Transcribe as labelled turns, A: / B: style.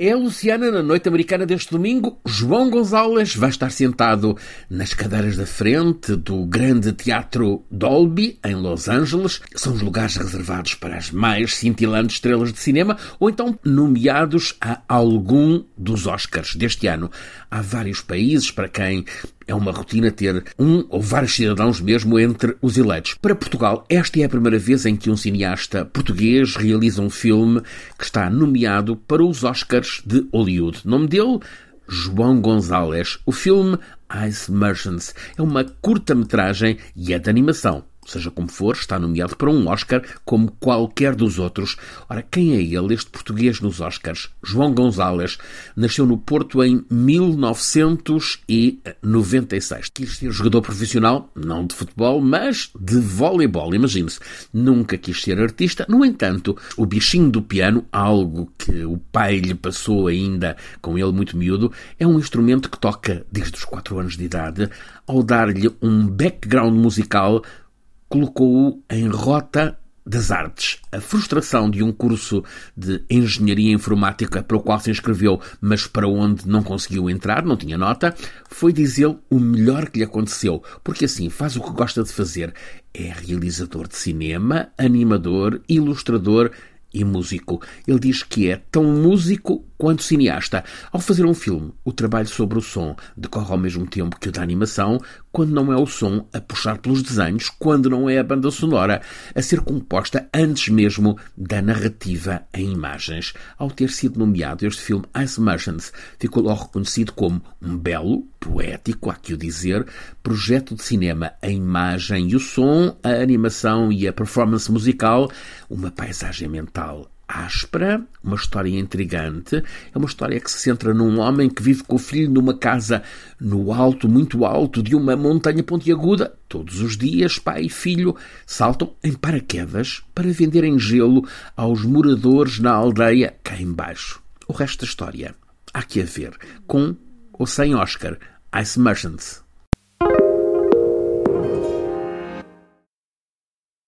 A: É a Luciana na noite americana deste domingo. João Gonzalez vai estar sentado nas cadeiras da frente do grande teatro Dolby, em Los Angeles. São os lugares reservados para as mais cintilantes estrelas de cinema ou então nomeados a algum dos Oscars deste ano. Há vários países para quem é uma rotina ter um ou vários cidadãos mesmo entre os eleitos. Para Portugal, esta é a primeira vez em que um cineasta português realiza um filme que está nomeado para os Oscars de Hollywood. Nome dele? João Gonzalez. O filme Ice Merchants é uma curta-metragem e é de animação. Seja como for, está nomeado para um Oscar como qualquer dos outros. Ora, quem é ele, este português nos Oscars? João Gonzalez nasceu no Porto em 1996. Quis ser jogador profissional, não de futebol, mas de voleibol, imagine-se. Nunca quis ser artista. No entanto, o bichinho do piano, algo que o pai lhe passou ainda com ele muito miúdo, é um instrumento que toca desde os 4 anos de idade. Ao dar-lhe um background musical, colocou-o em rota das artes. A frustração de um curso de engenharia informática para o qual se inscreveu, mas para onde não conseguiu entrar, não tinha nota, foi, diz ele, o melhor que lhe aconteceu, porque assim faz o que gosta de fazer. É realizador de cinema, animador, ilustrador e músico. Ele diz que é tão músico quanto cineasta. Ao fazer um filme, o trabalho sobre o som decorre ao mesmo tempo que o da animação, quando não é o som a puxar pelos desenhos, quando não é a banda sonora a ser composta antes mesmo da narrativa em imagens. Ao ter sido nomeado este filme Ice Merchants, ficou logo reconhecido como um belo, poético, há que o dizer, projeto de cinema. A imagem e o som, a animação e a performance musical, uma paisagem mental áspera, uma história intrigante. É uma história que se centra num homem que vive com o filho numa casa no alto, muito alto, de uma montanha pontiaguda. Todos os dias, pai e filho saltam em paraquedas para venderem gelo aos moradores na aldeia cá embaixo. O resto da história há que a ver, com ou sem Oscar, Ice Merchants.